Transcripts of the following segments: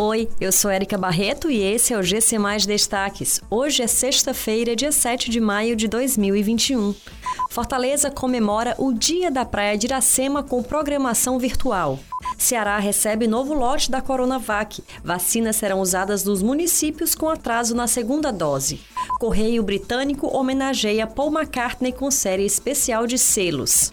Oi, eu sou Erika Barreto e esse é o GC Mais Destaques. Hoje é sexta-feira, dia 7 de maio de 2021. Fortaleza comemora o Dia da Praia de Iracema com programação virtual. Ceará recebe novo lote da Coronavac. Vacinas serão usadas nos municípios com atraso na segunda dose. Correio Britânico homenageia Paul McCartney com série especial de selos.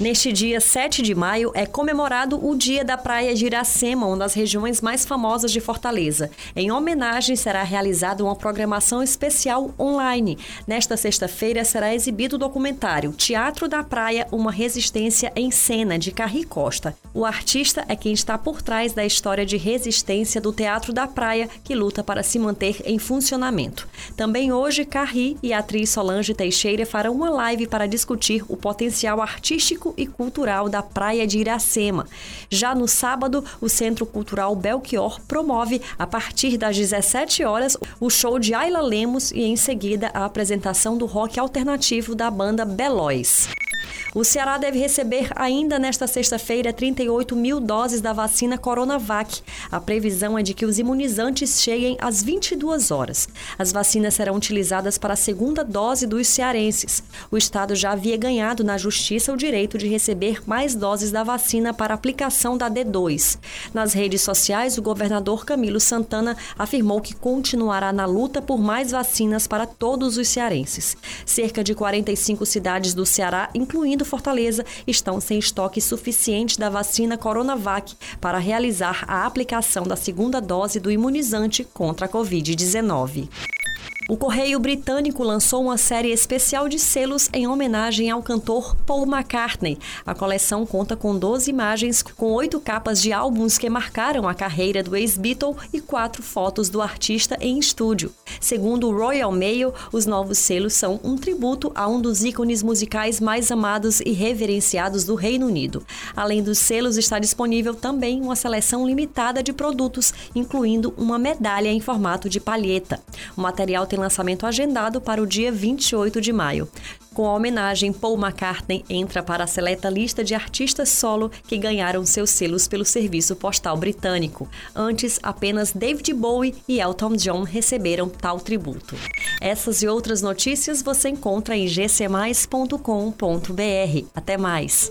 Neste dia 7 de maio é comemorado o Dia da Praia de Iracema, uma das regiões mais famosas de Fortaleza. Em homenagem, será realizada uma programação especial online. Nesta sexta-feira será exibido o documentário Teatro da Praia, uma resistência em cena, de Carri Costa. O artista é quem está por trás da história de resistência do Teatro da Praia, que luta para se manter em funcionamento. Também hoje, Carri e a atriz Solange Teixeira farão uma live para discutir o potencial artístico e cultural da Praia de Iracema. Já no sábado, o Centro Cultural Belchior promove, a partir das 17 horas, o show de Ayla Lemos e, em seguida, a apresentação do rock alternativo da banda Belois. O Ceará deve receber ainda nesta sexta-feira 38 mil doses da vacina Coronavac. A previsão é de que os imunizantes cheguem às 22 horas. As vacinas serão utilizadas para a segunda dose dos cearenses. O estado já havia ganhado na justiça o direito de receber mais doses da vacina para aplicação da D2. Nas redes sociais, o governador Camilo Santana afirmou que continuará na luta por mais vacinas para todos os cearenses. Cerca de 45 cidades do Ceará, incluindo Fortaleza estão sem estoque suficiente da vacina Coronavac para realizar a aplicação da segunda dose do imunizante contra a Covid-19. O Correio Britânico lançou uma série especial de selos em homenagem ao cantor Paul McCartney. A coleção conta com 12 imagens com oito capas de álbuns que marcaram a carreira do ex-Beatle e quatro fotos do artista em estúdio. Segundo o Royal Mail, os novos selos são um tributo a um dos ícones musicais mais amados e reverenciados do Reino Unido. Além dos selos, está disponível também uma seleção limitada de produtos, incluindo uma medalha em formato de palheta. O material tem lançamento agendado para o dia 28 de maio. Com a homenagem, Paul McCartney entra para a seleta lista de artistas solo que ganharam seus selos pelo serviço postal britânico. Antes, apenas David Bowie e Elton John receberam tal tributo. Essas e outras notícias você encontra em gcmais.com.br. Até mais!